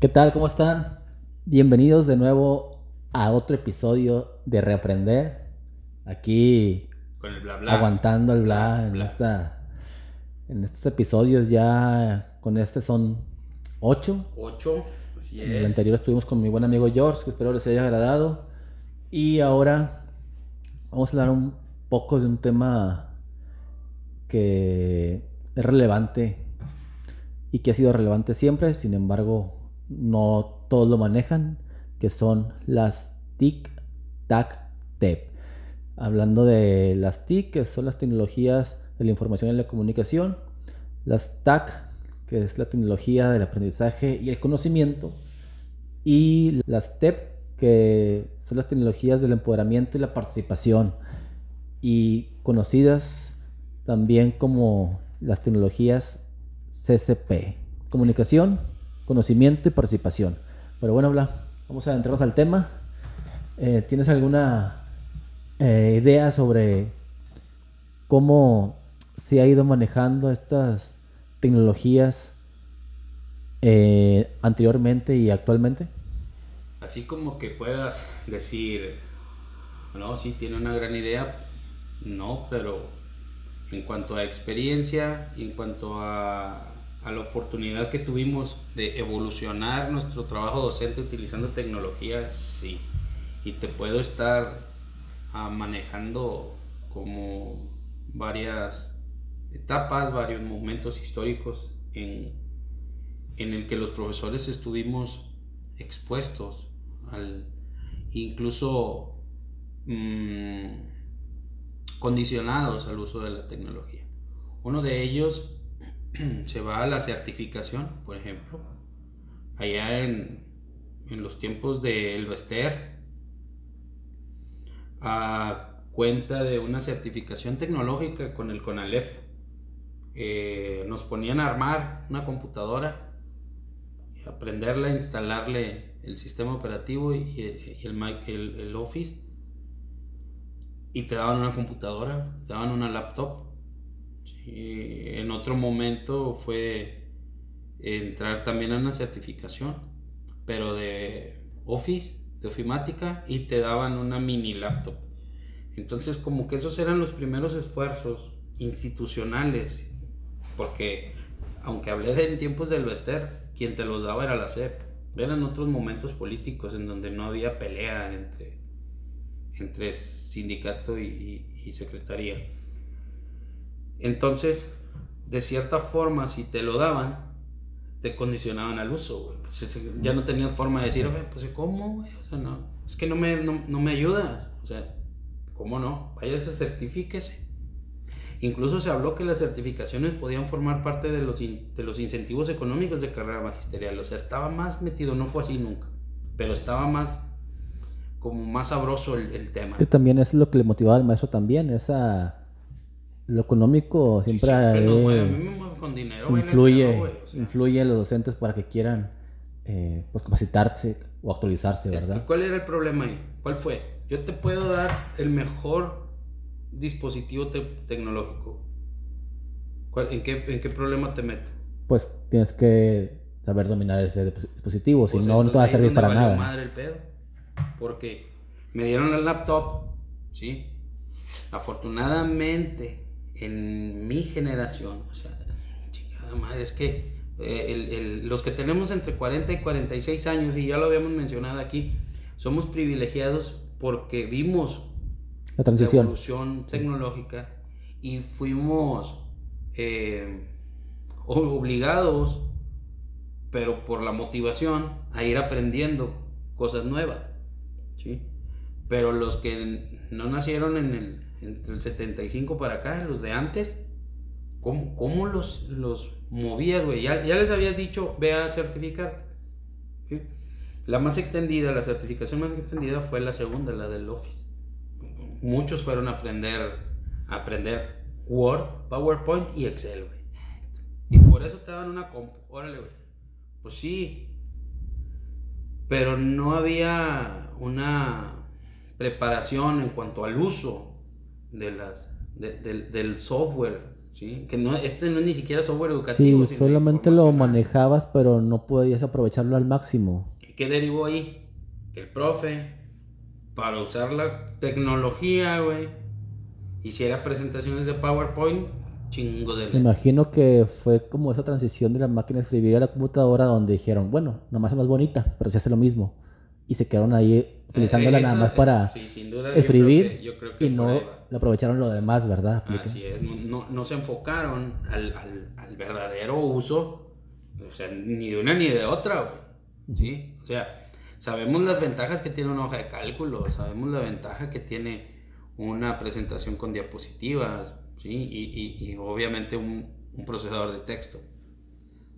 ¿Qué tal? ¿Cómo están? Bienvenidos de nuevo a otro episodio de Reaprender. Aquí Con el bla bla. aguantando el bla en, Bla. esta, en estos episodios ya con este son ocho. 8, así En el es. anterior estuvimos con mi buen amigo George, que espero les haya agradado. Y ahora vamos a hablar un poco de un tema que es relevante y que ha sido relevante siempre, sin embargo, no todos lo manejan, que son las TIC, TAC, TEP. Hablando de las TIC, que son las tecnologías de la información y la comunicación, las TAC, que es la tecnología del aprendizaje y el conocimiento, y las TEP, que son las tecnologías del empoderamiento y la participación, y conocidas también como las tecnologías CCP, comunicación, conocimiento y participación. Pero bueno, Bla, vamos a adentrarnos al tema. Eh, ¿Tienes alguna eh, idea sobre cómo se ha ido manejando estas tecnologías eh, anteriormente y actualmente? Así como que puedas decir, no, sí, tiene una gran idea. No, pero en cuanto a experiencia, en cuanto a, a la oportunidad que tuvimos de evolucionar nuestro trabajo docente utilizando tecnología, sí. Y te puedo estar ah, manejando como varias etapas, varios momentos históricos en, en el que los profesores estuvimos expuestos al incluso mm, condicionados al uso de la tecnología. Uno de ellos se va a la certificación, por ejemplo. Allá en, en los tiempos de Elvester, a cuenta de una certificación tecnológica con el CONALEP. Eh, nos ponían a armar una computadora, aprenderla, instalarle el sistema operativo y, el, el- el Office, y te daban una computadora, te daban una laptop. Sí, en otro momento fue entrar también a una certificación, pero de Office, de ofimática, y te daban una mini laptop. Entonces, como que esos eran los primeros esfuerzos institucionales, porque aunque hablé de en tiempos del Vester, quien te los daba era la CEP. Eran otros momentos políticos en donde no había pelea entre, entre sindicato y secretaría. Entonces, de cierta forma, si te lo daban, te condicionaban al uso, ya no tenías forma de decir, "Oye, pues ¿cómo, güey? O sea, no, es que no me, no, no me ayudas. O sea, ¿cómo no? Váyase, certifíquese. Incluso se habló que las certificaciones podían formar parte de los, in- de los incentivos económicos de carrera magisterial. O sea, estaba más metido, no fue así nunca, pero estaba más, como más sabroso el, el tema. Que también es lo que le motivaba al maestro también, esa lo económico Sí, siempre, siempre no, eh, con dinero, influye, perro, güey, o sea. influye a los docentes para que quieran eh, pues capacitarse o actualizarse, ¿Y ¿verdad? cuál era el problema ahí? ¿Cuál fue? Yo te puedo dar el mejor dispositivo te- tecnológico. ¿Cuál- en, qué, ¿En qué problema te meto? Pues tienes que saber dominar ese disp- dispositivo, si Pues no, no te va a servir para nada. madre el pedo. Porque me dieron el laptop, ¿sí? Afortunadamente, en mi generación, o sea, chingada madre, es que eh, el- el- los que tenemos entre 40 y 46 años, y ya lo habíamos mencionado aquí, somos privilegiados porque vimos La transición. evolución tecnológica y fuimos eh, obligados, pero por la motivación, a ir aprendiendo cosas nuevas. ¿sí? Pero los que no nacieron en el, entre el 75 para acá, los de antes, ¿cómo, cómo los, los movías, güey? Ya, ya les habías dicho, ve a certificarte. La más extendida, la certificación más extendida fue la segunda, la del Office muchos fueron a aprender, a aprender Word, PowerPoint y Excel, güey. Y por eso te daban una compu. Órale, güey. Pues sí. Pero no había una preparación en cuanto al uso de las, de- del- del software ¿sí? Que no, este no es ni siquiera software educativo. Sí, solamente lo manejabas, pero no podías aprovecharlo al máximo. ¿Qué derivó ahí? Que el profe, para usar la tecnología, güey, hiciera presentaciones de PowerPoint chingo de... Me imagino que fue como esa transición de la máquina de escribir a la computadora donde dijeron, bueno, nomás es más bonita, pero se hace lo mismo. Y se quedaron ahí utilizándola nada más para escribir y no lo aprovecharon lo demás, ¿verdad? Así es, no, no, se enfocaron al, al, verdadero uso, o sea, ni de una ni de otra, güey. ¿Sí? O sea, sabemos las ventajas que tiene una hoja de cálculo, sabemos la ventaja que tiene una presentación con diapositivas, ¿sí? y, y, y obviamente un, un, procesador de texto.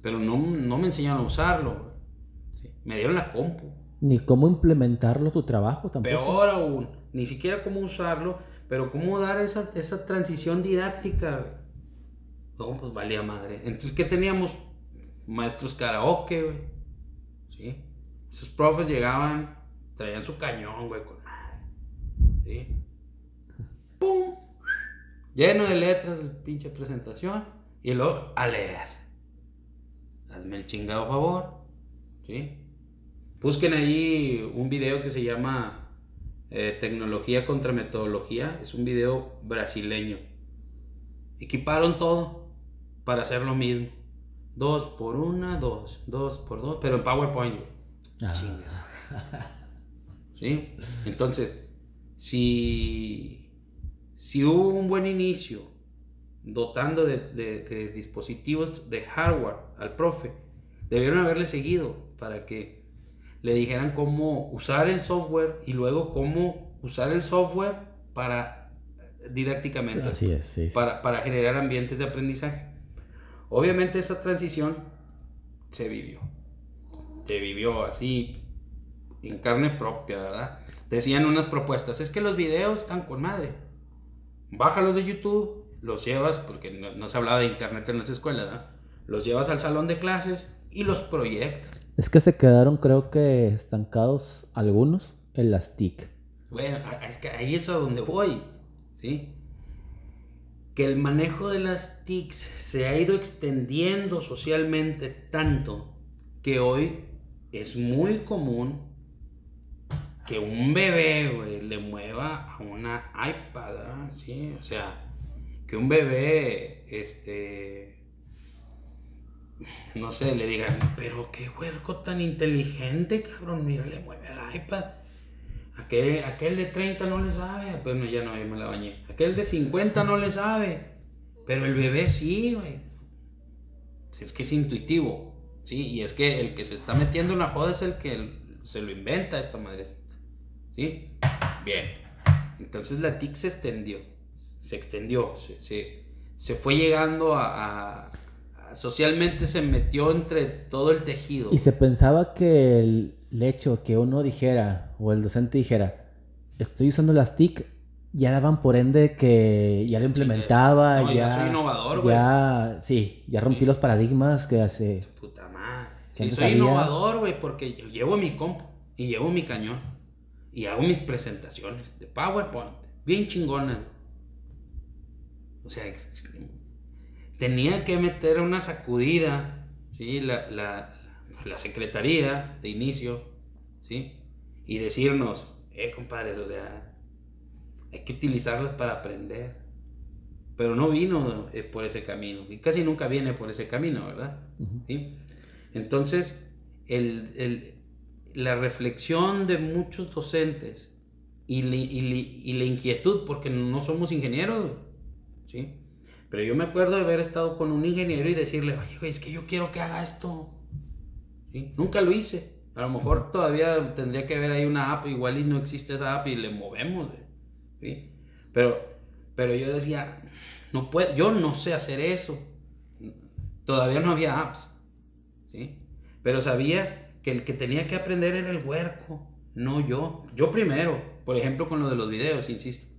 Pero no, no me enseñaron a usarlo, ¿sí? me dieron la compu. Ni cómo implementarlo tu trabajo tampoco. Peor aún, ni siquiera cómo usarlo, pero cómo dar esa, esa transición didáctica. No, pues valía madre. Entonces, ¿qué teníamos? Maestros karaoke, güey. ¿Sí? Esos profes llegaban, traían su cañón, güey, con madre. ¿Sí? ¡Pum! Lleno de letras, de pinche presentación. Y luego a leer. Hazme el chingado favor. ¿Sí? Busquen ahí un video que se llama eh, Tecnología contra Metodología. Es un video brasileño. Equiparon todo para hacer lo mismo. Dos por una, dos, dos por dos, pero en PowerPoint. Ah. Chingas. ¿Sí? Entonces, si si hubo un buen inicio dotando de, dispositivos de hardware al profe, debieron haberle seguido para que le dijeran cómo usar el software y luego cómo usar el software para didácticamente. Así es, Para, para generar ambientes de aprendizaje. Obviamente esa transición se vivió. Se vivió así en carne propia, ¿verdad? Decían unas propuestas, es que los videos están con madre bájalos de YouTube, los llevas, porque no, se hablaba de internet en las escuelas, los llevas al salón de clases y los proyectas. Es que se quedaron, creo que, estancados algunos en las TIC. Bueno, ahí es a donde voy, ¿sí? Que el manejo de las TICs se ha ido extendiendo socialmente tanto que hoy es muy común que un bebé, güey, le mueva a una iPad, ¿sí? O sea, que un bebé, este, no sé, le digan, pero qué huerco tan inteligente, cabrón, mira, le mueve al iPad. Aquel, aquel de 30 no le sabe, pues no, ya no, me la bañé. Aquel de 50 no le sabe, pero el bebé sí, güey. Es que es intuitivo, ¿sí? Y es que el que se está metiendo en la joda es el que se lo inventa esta madre. ¿Sí? Bien. Entonces la TIC se extendió, se extendió, se, se, fue llegando a, Socialmente se metió entre todo el tejido. Y se pensaba que el, hecho que uno dijera, o el docente dijera, estoy usando las TIC, ya daban por ende que ya lo implementaba, ya, ya, soy innovador, güey. Ya, sí, ya rompí los paradigmas que hace... Puta madre. soy innovador, güey, porque yo llevo mi compo y llevo mi cañón y hago mis presentaciones de PowerPoint, bien chingonas. O sea, tenía que meter una sacudida, ¿sí? La, la, la secretaría de inicio, ¿sí? Y decirnos, eh, compadres, o sea, hay que utilizarlas para aprender. Pero no vino eh, por ese camino, y casi nunca viene por ese camino, ¿verdad? ¿Sí? Entonces, el, el, la reflexión de muchos docentes y, la inquietud, porque no somos ingenieros, ¿sí? Pero yo me acuerdo de haber estado con un ingeniero y decirle, oye, es que yo quiero que haga esto. Nunca lo hice. A lo mejor todavía tendría que haber ahí una app, igual y no existe esa app y le movemos. ¿sí? Pero, pero yo decía, no puedo, yo no sé hacer eso. Todavía no había apps. ¿sí? Pero sabía que el que tenía que aprender era el huerco, no yo. Yo primero, por ejemplo con lo de los videos, insisto.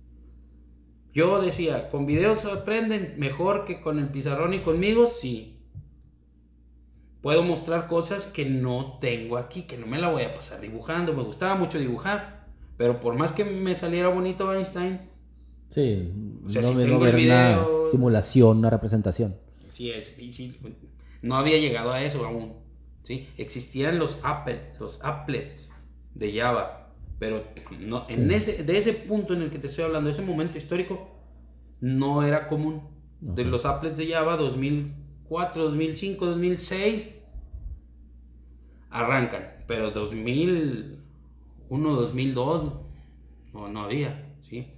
Yo decía, con videos se aprenden mejor que con el pizarrón y conmigo, sí. Puedo mostrar cosas que no tengo aquí, que no me la voy a pasar dibujando. Me gustaba mucho dibujar, pero por más que me saliera bonito Einstein, Sí, O sea, no, si no tengo el ver una simulación, una representación. Sí, es, sí, no había llegado a eso aún. ¿sí? Existían los Apple, los applets de Java, pero no, en ese, de ese punto en el que te estoy hablando, ese momento histórico, no era común. De los applets de Java 2004, 2005, 2006 arrancan, pero 2001, 2002 no, no había, ¿sí?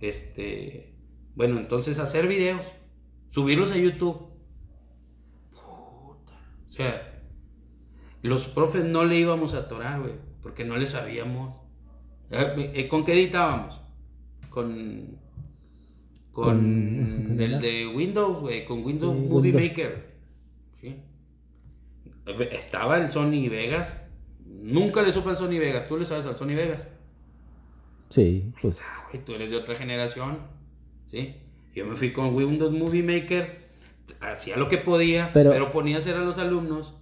Este, bueno, entonces hacer videos, subirlos a YouTube. Puta, o sea, los profes no le íbamos a atorar, güey, porque no le sabíamos. Eh, eh, ¿Con qué editábamos? Con con, Con- el de Windows, güey, con Windows Sí, Movie Windows. Maker. ¿sí? Estaba el Sony Vegas. Nunca le supe al Sony Vegas. ¿Tú le sabes al Sony Vegas? Sí, pues tú eres de otra generación. ¿Sí? Yo me fui con Windows Movie Maker. Hacía lo que podía, Pero- pero, ponía a hacer a los alumnos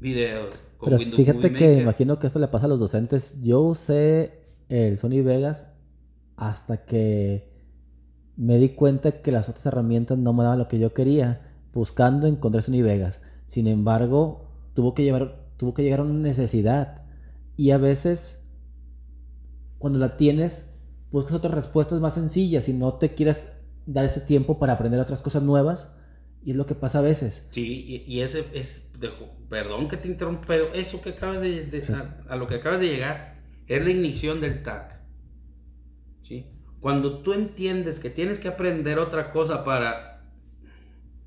videos con Pero Windows fíjate Movie que Maker. imagino que esto le pasa a los docentes. Yo usé el Sony Vegas hasta que me di cuenta que las otras herramientas no me daban lo que yo quería. Buscando encontré Sony Vegas. Sin embargo, tuvo que llevar, tuvo que llegar a una necesidad. Y a veces, cuando la tienes, buscas otras respuestas más sencillas y no te quieres dar ese tiempo para aprender otras cosas nuevas. Y es lo que pasa a veces. Sí, y, y ese es, de- perdón que te interrumpa, pero eso que acabas de, de- Sí. a, a lo que acabas de llegar es la ignición del TAC. ¿sí? Cuando tú entiendes que tienes que aprender otra cosa para,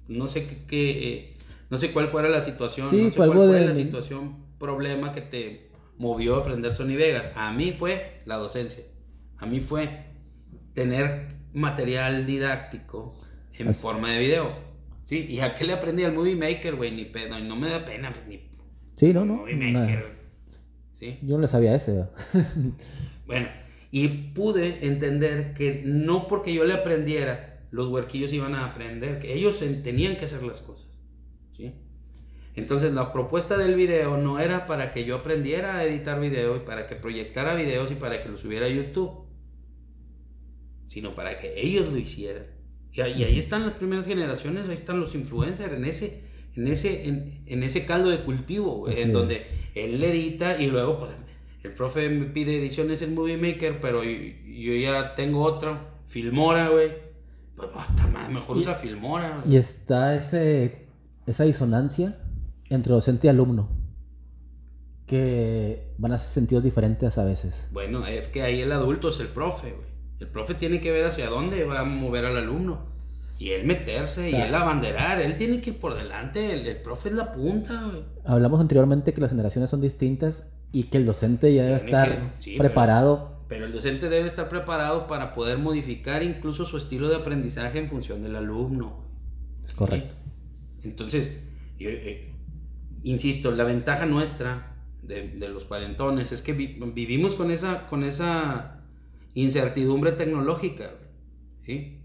no sé qué, qué, eh, no sé cuál fuera la situación, Sí, no sé cuál fue la situación, problema que te movió a aprender Sony Vegas. A mí fue la docencia. A mí fue tener material didáctico en Así- forma de video. ¿Sí? ¿Y a qué le aprendí al Movie Maker, güey? Ni pedo, no me da pena, pues, ni Sí, no, no. Movie. Maker. ¿Sí? Yo no le sabía ese. Bueno, y pude entender que no porque yo le aprendiera, los huerquillos iban a aprender, que ellos en- tenían que hacer las cosas. ¿sí? Entonces la propuesta del video no era para que yo aprendiera a editar video y para que proyectara videos y para que los subiera a YouTube, sino para que ellos lo hicieran. Y ahí, y ahí están las primeras generaciones, ahí están los influencers en ese, en ese, en, en ese caldo de cultivo, Así en es. donde él le edita y luego pues el profe me pide ediciones en Movie Maker, pero yo, yo ya tengo otro, Filmora, güey. Pues puta madre, mejor Y- usa Filmora. Y está ese, esa disonancia entre docente y alumno. Que van a ser sentidos diferentes a veces. Bueno, es que ahí el adulto es el profe, güey. El profe tiene que ver hacia dónde va a mover al alumno. Y él meterse O sea- y él abanderar. Él tiene que ir por delante. El, el profe es la punta, güey. Hablamos anteriormente que las generaciones son distintas y que el docente ya debe Tiene estar que- sí, preparado. Pero el docente debe estar preparado para poder modificar incluso su estilo de aprendizaje en función del alumno. Es correcto. Entonces, yo, eh, insisto, la ventaja nuestra de, de los cuarentones es que vi- vivimos con esa, con esa incertidumbre tecnológica. ¿sí?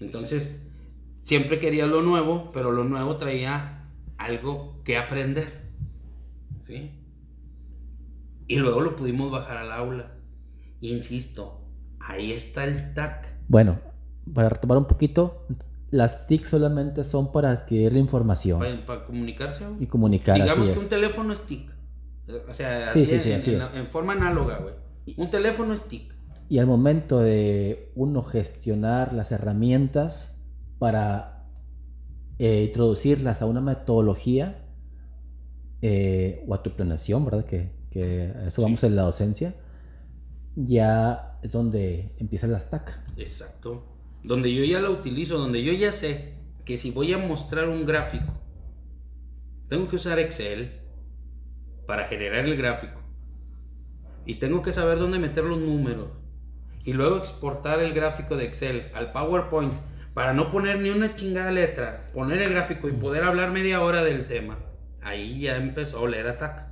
Entonces, siempre quería lo nuevo, pero lo nuevo traía algo que aprender. ¿sí? Y luego lo pudimos bajar al aula. Insisto, ahí está el TAC. Bueno, para retomar un poquito, las TIC solamente son para adquirir la información Para, para comunicarse. y comunicar. Digamos así que es. un teléfono es TIC. O sea, Sí, sí, en, sí, así en- es. en forma análoga, güey. Un teléfono es TIC. Y al momento de uno gestionar las herramientas para eh, introducirlas a una metodología eh, o a tu planeación, ¿verdad? Que, que a eso Sí. vamos en la docencia, ya es donde empiezan las TAC. Exacto. Donde yo ya la utilizo, donde yo ya sé que si voy a mostrar un gráfico, tengo que usar Excel para generar el gráfico. Y tengo que saber dónde meter los números. Y luego exportar el gráfico de Excel al PowerPoint para no poner ni una chingada letra, poner el gráfico y poder hablar media hora del tema. Ahí ya empezó a oler ataque.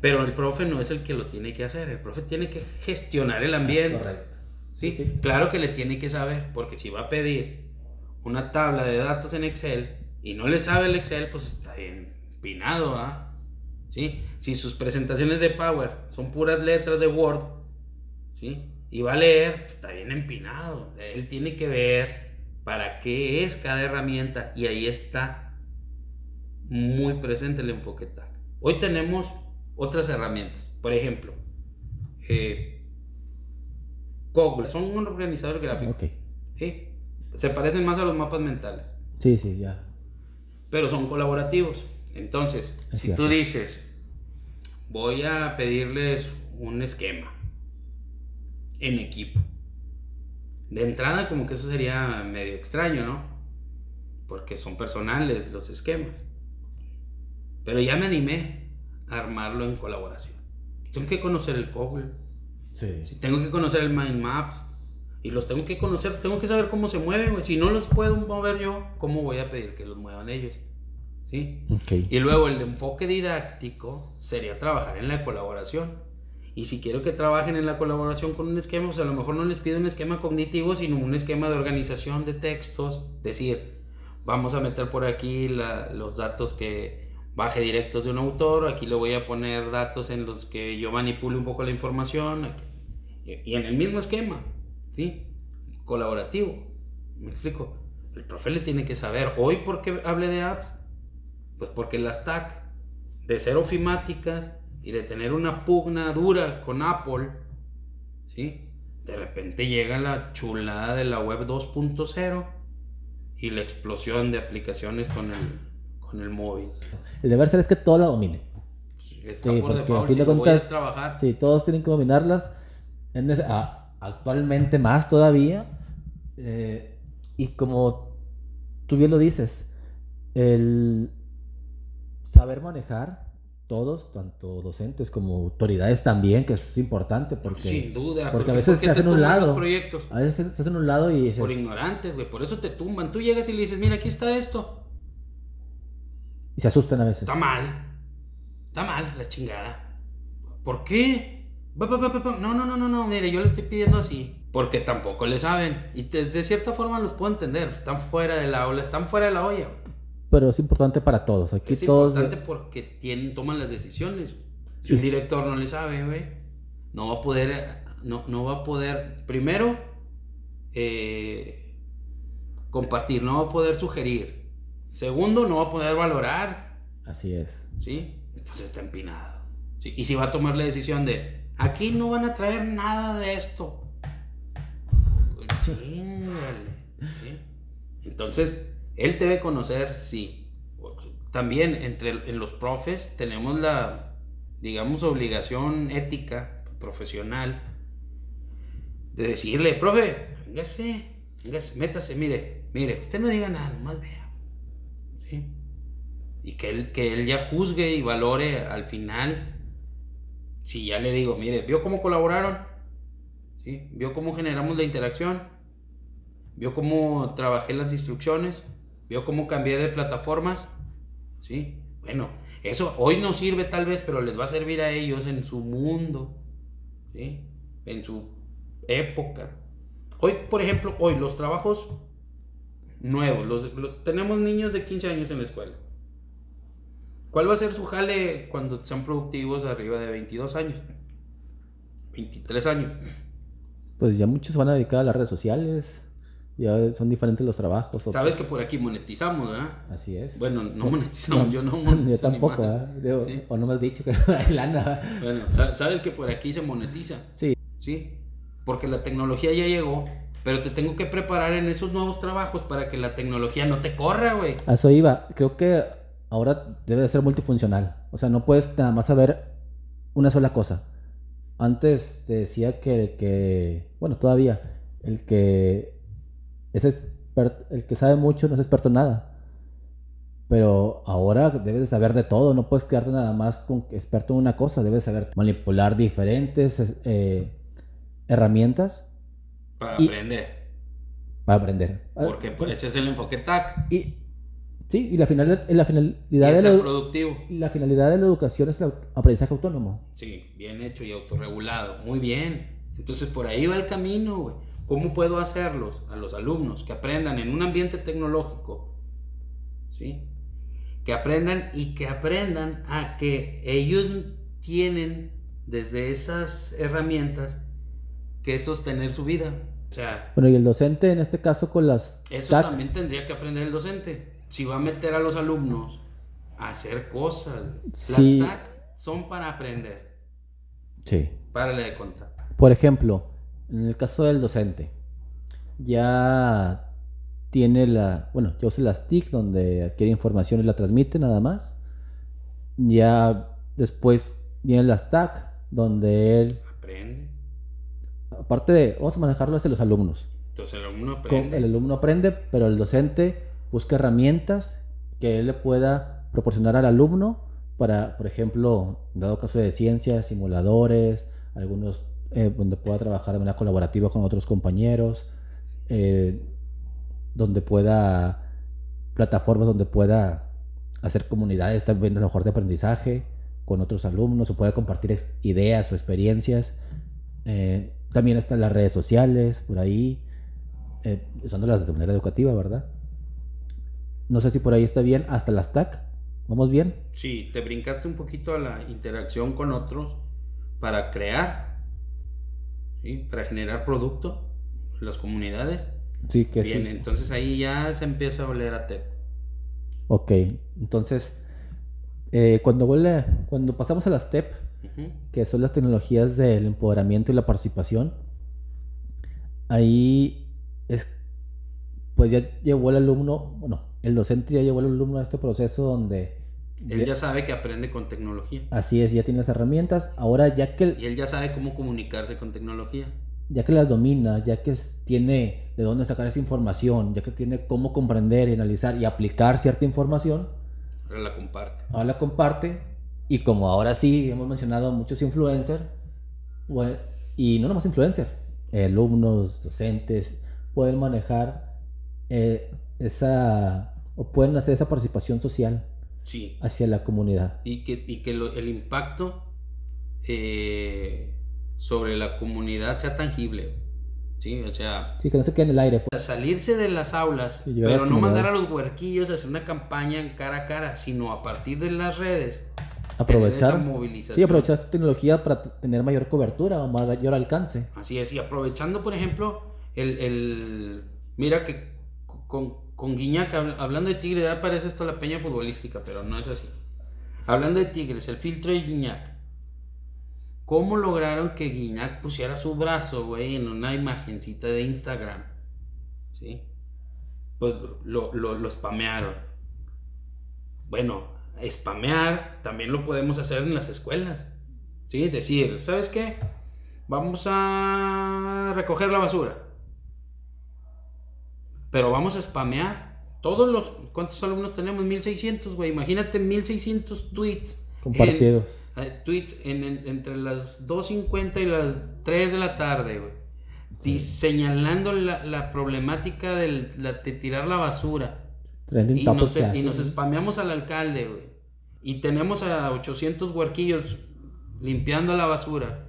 Pero el profe no es el que lo tiene que hacer, el profe tiene que gestionar el ambiente. correcto. ¿sí? Sí, sí. Claro que le tiene que saber, porque si va a pedir una tabla de datos en Excel y no le sabe el Excel, pues está bien pinado, ¿ah? ¿Sí? Si sus presentaciones de Power son puras letras de Word, ¿sí? y va a leer, pues, está bien empinado. Él tiene que ver para qué es cada herramienta y ahí está muy presente el enfoque TAC. Hoy tenemos otras herramientas. Por ejemplo, eh, Google, son un organizador gráfico. ¿sí? Se parecen más a los mapas mentales. Sí, sí, ya. Pero son colaborativos. Entonces, si tú dices, voy a pedirles un esquema en equipo. De entrada, como que eso sería medio extraño, ¿no? Porque son personales los esquemas. Pero ya me animé a armarlo en colaboración. Tengo que conocer el Google. Sí. Tengo que conocer el Mind Maps. Y los tengo que conocer, tengo que saber cómo se mueven, Si no los puedo mover yo, ¿cómo voy a pedir que los muevan ellos? ¿Sí? Y luego el enfoque didáctico sería trabajar en la colaboración. Y si quiero que trabajen en la colaboración con un esquema, pues a lo mejor no les pido un esquema cognitivo, sino un esquema de organización de textos. Decir, vamos a meter por aquí los datos que, baje directos de un autor, aquí le voy a poner datos en los que yo manipule un poco la información, y en el mismo esquema, ¿sí? Colaborativo, me explico. El profe le tiene que saber, hoy por qué hable de apps, pues porque las TAC, de ser ofimáticas y de tener una pugna dura con Apple, ¿sí? De repente llega la chulada de la web 2.0 y la explosión de aplicaciones con el, con el móvil. El deber ser es que todo la domine. Está sí, por porque a fin de cuentas, trabajar. sí, todos tienen que dominarlas. En actualmente más todavía. Eh, y como tú bien lo dices, el saber manejar todos, tanto docentes como autoridades también, que es importante porque sin duda, porque, a veces se hacen un lado, proyectos. a veces se hacen un lado y por ignorantes, güey, por eso te tumban. Tú llegas y le dices, mira, aquí está esto. Y se asustan a veces. Está mal. Está mal la chingada. ¿Por qué? No, no, no, no, no, mire, yo le estoy pidiendo así. Porque tampoco le saben. Y de, cierta forma los puedo entender. Están fuera del aula, están fuera de la olla. Pero es importante para todos. Aquí es todos... importante porque tienen, toman las decisiones. Si un director no le sabe, güey, no va a poder, no, no va a poder, primero, eh, compartir, no va a poder sugerir Segundo, no va a poder valorar. Así es. ¿Sí? Pues está empinado. Y si va a tomar la decisión de, aquí no van a traer nada de esto. Entonces, él debe conocer, sí. También entre en los profes tenemos la, digamos, obligación ética, profesional, de decirle, profe, véngase, métase, mire, mire, usted no diga nada, más vea y que él, que él ya juzgue y valore al final. Si ya le digo, mire, ¿vio cómo colaboraron? ¿Sí? ¿Vio cómo generamos la interacción? ¿Vio cómo trabajé las instrucciones? ¿Vio cómo cambié de plataformas? ¿Sí? Bueno, eso hoy no sirve tal vez, pero les va a servir a ellos en su mundo, ¿sí? En su época. Hoy, por ejemplo, hoy los trabajos nuevos, los, tenemos niños de 15 años en la escuela. ¿Cuál va a ser su jale cuando sean productivos arriba de 22 años? 23 años. Pues ya muchos van a dedicar a las redes sociales. Ya son diferentes los trabajos. Sabes que por aquí monetizamos, ¿verdad? Así es. Bueno, no monetizamos, yo no monetizo. Yo tampoco, ¿verdad? O no me has dicho que hay lana. Bueno, sabes que por aquí se monetiza. Sí. Sí. Porque la tecnología ya llegó, pero te tengo que preparar en esos nuevos trabajos para que la tecnología no te corra, güey. A eso iba. Creo que ahora debe de ser multifuncional. O sea, no puedes nada más saber una sola cosa. Antes se decía que el que, bueno, todavía, el que es el que sabe mucho no es experto en nada. Pero ahora debes de saber de todo, no puedes quedarte nada más con experto en una cosa, debes saber manipular diferentes eh, herramientas. Para aprender. Para aprender. Porque pues, ese es el enfoque TAC. Y Sí, y la, final, la finalidad de la, productivo. la finalidad de la educación es el aprendizaje autónomo. Sí, bien hecho y autorregulado. Muy bien. Entonces por ahí va el camino, güey. ¿Cómo puedo hacerlos a los alumnos que aprendan en un ambiente tecnológico? ¿Sí? Que aprendan y que aprendan a que ellos tienen desde esas herramientas que sostener su vida. O sea, Bueno, y el docente en este caso con las eso TAC, también tendría que aprender el docente. Si va a meter a los alumnos a hacer cosas. Sí. Las TAC son para aprender. Sí. Párale de contar. Por ejemplo, en el caso del docente, ya tiene la, bueno, ya usa las TIC donde adquiere información y la transmite nada más. Ya después vienen las TAC donde él, Aprende. aparte de, vamos a manejarlo hacia los alumnos. Entonces el alumno aprende. el alumno aprende, pero el docente busca herramientas que él le pueda proporcionar al alumno para, por ejemplo, dado caso de ciencias, simuladores, algunos eh, donde pueda trabajar de manera colaborativa con otros compañeros, eh, donde pueda, plataformas donde pueda hacer comunidades también a lo mejor de aprendizaje con otros alumnos o pueda compartir ideas o experiencias. Eh, también están las redes sociales por ahí, eh, usándolas de manera educativa, ¿verdad? No sé si por ahí está bien, hasta las TAC, ¿vamos bien? Sí, te brincaste un poquito a la interacción con otros para crear, ¿sí? para generar producto, las comunidades. Sí, que Bien, sí. entonces ahí ya se empieza a oler a TEP. Ok, entonces, eh, cuando, vuelve, cuando pasamos a las TEP, que son las tecnologías del empoderamiento y la participación, ahí es, pues ya llevó el alumno, bueno, el docente ya llevó al alumno a este proceso donde, Él ya sabe que aprende con tecnología. así es, ya tiene las herramientas, ahora ya que, Y él ya sabe cómo comunicarse con tecnología. ya que las domina, ya que tiene de dónde sacar esa información, ya que tiene cómo comprender, y analizar y aplicar cierta información, Ahora la comparte. ahora la comparte y como ahora sí hemos mencionado muchos influencers bueno, y no nomás influencers alumnos docentes pueden manejar eh, esa o pueden hacer esa participación social Sí. hacia la comunidad Y que, y que lo- el impacto eh, sobre la comunidad sea tangible. Sí, o sea, sí que no se quede en el aire pues. salirse de las aulas, pero no mandar a los huerquillos a hacer una campaña en cara a cara, sino a partir de las redes. aprovechar esa movilización. sí aprovechar esta tecnología para tener mayor cobertura o mayor alcance Así es, y aprovechando, por ejemplo, el, el- mira que con, con Guiñac, hab- hablando de Tigres, ya parece esto la peña futbolística, pero no es así. Hablando de Tigres, el filtro de Guiñac. ¿Cómo lograron que Guiñac pusiera su brazo, güey, en una imagencita de Instagram? ¿Sí? Pues lo, lo, lo spamearon. Bueno, spamear también lo podemos hacer en las escuelas. ¿Sí? Decir, ¿sabes qué? Vamos a recoger la basura. Pero vamos a spamear. Todos los... ¿Cuántos alumnos tenemos? 1600, güey. Imagínate 1600 tweets. en- compartidos eh, tweets en, en- entre las 2.50 y las 3 de la tarde, güey. Señalando la, la problemática del- la- de tirar la basura. Y nos, y nos spameamos al alcalde, güey. Y tenemos a 800 huerquillos limpiando la basura.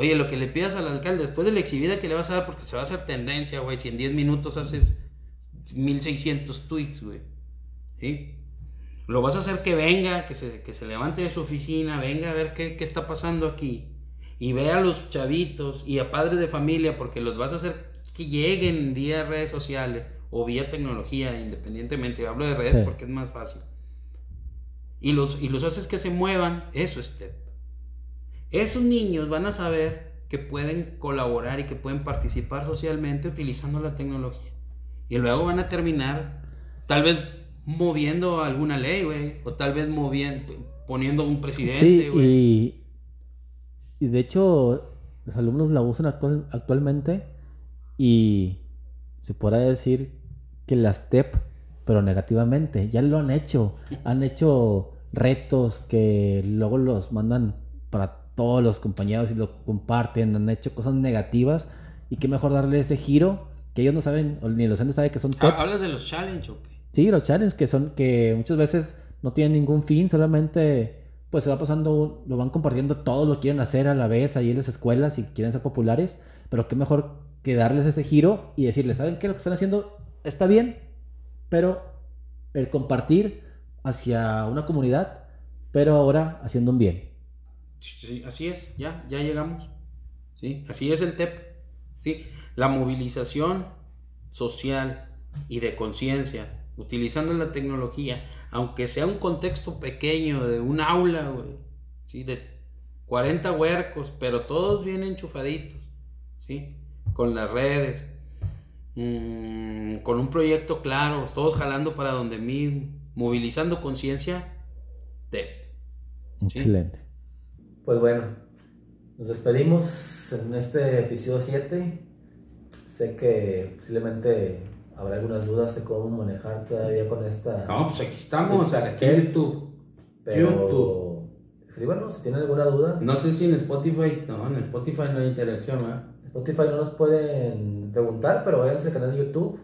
Oye, lo que le pidas al alcalde, después de la exhibida que le vas a dar, porque se va a hacer tendencia, güey, si en 10 minutos haces 1600 tweets, güey. ¿Sí? Lo vas a hacer que venga, que se, que se levante de su oficina, venga a ver qué, qué está pasando aquí. Y ve a los chavitos y a padres de familia, porque los vas a hacer que lleguen vía redes sociales o vía tecnología, independientemente. Hablo de redes Sí. porque es más fácil. Y los, y los haces que se muevan, eso es. Esos niños van a saber que pueden colaborar y que pueden participar socialmente utilizando la tecnología. Y luego van a terminar, tal vez moviendo alguna ley, güey. O tal vez moviendo, poniendo un presidente, Sí, güey. y, y de hecho los alumnos la usan actual- actualmente y se podrá decir que las TEP, pero negativamente, ya lo han hecho. Han hecho retos que luego los mandan para todos los compañeros y lo comparten, han hecho cosas negativas y qué mejor darle ese giro que ellos no saben, o ni los docentes saben que son. Ah, ¿Hablas de los challenge o qué? Sí, los challenges que son que muchas veces no tienen ningún fin, solamente pues se va pasando, un- lo van compartiendo, todos lo quieren hacer a la vez ahí en las escuelas y quieren ser populares, pero qué mejor que darles ese giro y decirles, ¿saben qué? Lo que están haciendo está bien, pero el compartir hacia una comunidad, pero ahora haciendo un bien. Sí, sí, así es, ya, ya llegamos. Sí, así es el TEP. ¿sí? La movilización social y de conciencia, utilizando la tecnología, aunque sea un contexto pequeño de un aula, güey, ¿sí? De 40 huercos, pero todos bien enchufaditos, ¿sí? Con las redes, mm, con un proyecto claro, todos jalando para donde mismo, movilizando conciencia, TEP. Excelente. Pues bueno, nos despedimos en este episodio 7. Sé que posiblemente habrá algunas dudas de cómo manejar todavía con esta. No, pues aquí estamos, aquí en YouTube. Pero YouTube. escríbanos si tienen alguna duda. No sé si en Spotify, no, en Spotify no hay interacción, ¿verdad? Spotify no nos pueden preguntar, pero váyanse al canal de YouTube,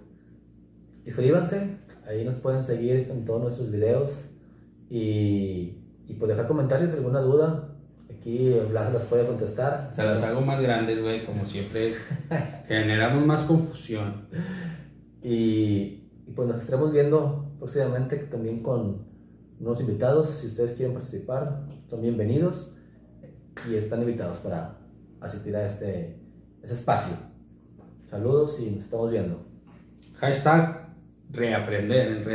inscríbanse, ahí nos pueden seguir en todos nuestros videos y, y pues dejar comentarios, alguna duda. Aquí Blas las puede contestar. Se las hago más grandes, güey, como siempre. Generamos más confusión. Y, y, pues nos estaremos viendo próximamente también con nuevos invitados. Si ustedes quieren participar, son bienvenidos y están invitados para asistir a este, ese espacio. Saludos y nos estamos viendo. Hashtag reaprender en